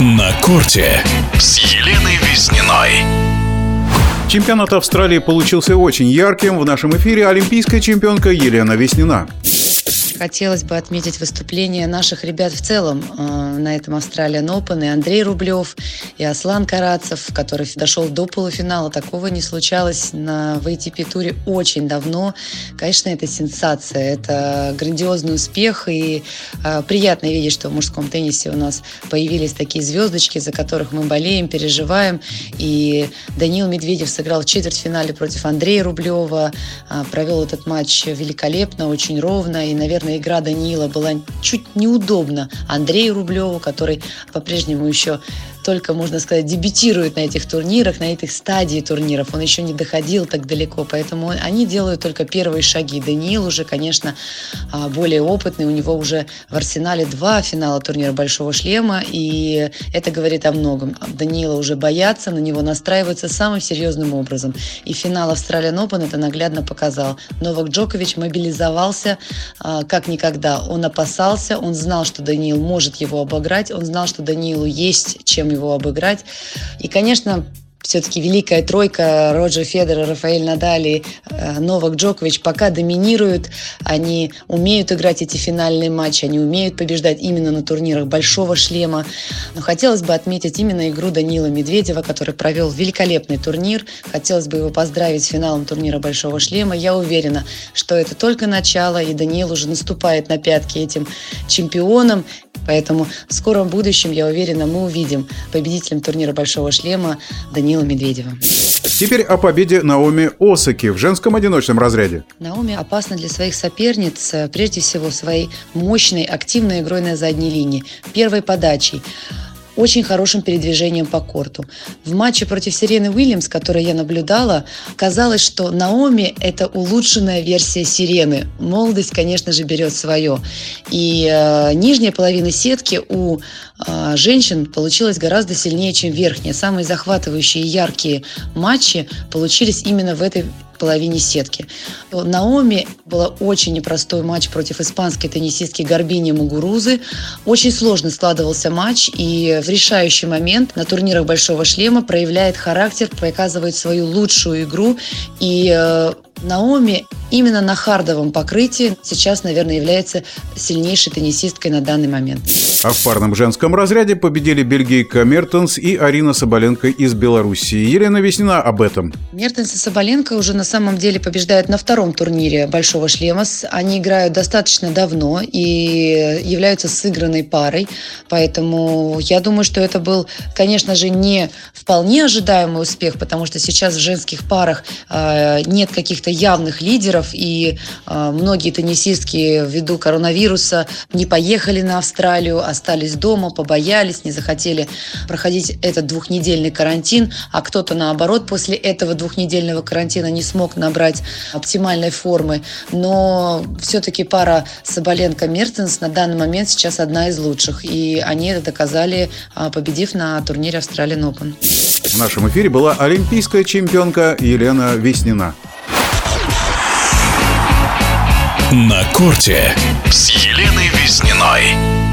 На корте с Еленой Визниной. Чемпионат Австралии получился очень ярким. В нашем эфире олимпийская чемпионка Елена Веснина. Хотелось бы отметить выступление наших ребят в целом э, на этом Australian Open. И Андрей Рублев, и Аслан Карацев, который дошел до полуфинала. Такого не случалось на в ATP-туре очень давно. Конечно, это сенсация, это грандиозный успех. И э, приятно видеть, что в мужском теннисе у нас появились такие звездочки, за которых мы болеем, переживаем. И Данил Медведев сыграл в четвертьфинале против Андрея Рублева, э, провел этот матч великолепно, очень ровно. И, наверное, наверное, игра Даниила была чуть неудобна Андрею Рублеву, который по-прежнему еще только, можно сказать, дебютирует на этих турнирах, на этих стадии турниров. Он еще не доходил так далеко, поэтому они делают только первые шаги. Даниил уже, конечно, а, более опытный, у него уже в арсенале два финала турнира Большого Шлема, и это говорит о многом. Даниила уже боятся, на него настраиваются самым серьезным образом. И финал Австралиан Open это наглядно показал. Новак Джокович мобилизовался а, как никогда. Он опасался, он знал, что Даниил может его обыграть, он знал, что Даниилу есть чем его его обыграть. И, конечно, все-таки великая тройка Роджер Федер, Рафаэль Надаль и э, Новак Джокович пока доминируют. Они умеют играть эти финальные матчи, они умеют побеждать именно на турнирах большого шлема. Но хотелось бы отметить именно игру Данила Медведева, который провел великолепный турнир. Хотелось бы его поздравить с финалом турнира большого шлема. Я уверена, что это только начало, и Даниил уже наступает на пятки этим чемпионам. Поэтому в скором будущем, я уверена, мы увидим победителем турнира большого шлема Данила Медведева. Теперь о победе Наоми Осаки в женском одиночном разряде. Наоми опасна для своих соперниц, э, прежде всего своей мощной, активной игрой на задней линии, первой подачей очень хорошим передвижением по корту. В матче против Сирены Уильямс, который я наблюдала, казалось, что Наоми – это улучшенная версия Сирены. Молодость, конечно же, берет свое. И э, нижняя половина сетки у э, женщин получилась гораздо сильнее, чем верхняя. Самые захватывающие и яркие матчи получились именно в этой половине сетки. Наоми была очень непростой матч против испанской теннисистки Гарбини Мугурузы. Очень сложно складывался матч, и в решающий момент на турнирах Большого шлема проявляет характер, показывает свою лучшую игру и э, Наоми именно на хардовом покрытии сейчас, наверное, является сильнейшей теннисисткой на данный момент. А в парном женском разряде победили бельгийка Мертенс и Арина Соболенко из Белоруссии. Елена Веснина об этом. Мертенс и Соболенко уже на самом деле побеждают на втором турнире Большого шлема. Они играют достаточно давно и являются сыгранной парой. Поэтому я думаю, что это был, конечно же, не вполне ожидаемый успех, потому что сейчас в женских парах э, нет каких-то каких-то явных лидеров, и э, многие теннисистки ввиду коронавируса не поехали на Австралию, остались дома, побоялись, не захотели проходить этот двухнедельный карантин, а кто-то наоборот после этого двухнедельного карантина не смог набрать оптимальной формы. Но все-таки пара Соболенко-Мертенс на данный момент сейчас одна из лучших, и они это доказали, а, победив на турнире Australian Open. В нашем эфире была олимпийская чемпионка Елена Веснина. На корте с Еленой Визниной.